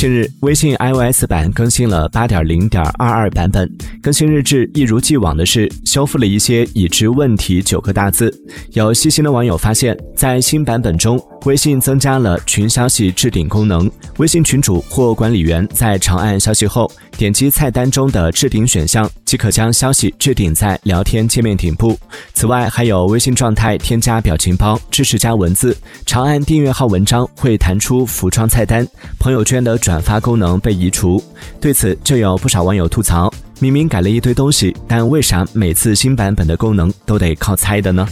近日，微信 iOS 版更新了八点零点二二版本。更新日志一如既往的是修复了一些已知问题九个大字。有细心的网友发现，在新版本中，微信增加了群消息置顶功能。微信群主或管理员在长按消息后，点击菜单中的置顶选项，即可将消息置顶在聊天界面顶部。此外，还有微信状态添加表情包，支持加文字。长按订阅号文章会弹出浮窗菜单。朋友圈的转。发功能被移除，对此就有不少网友吐槽：明明改了一堆东西，但为啥每次新版本的功能都得靠猜的呢？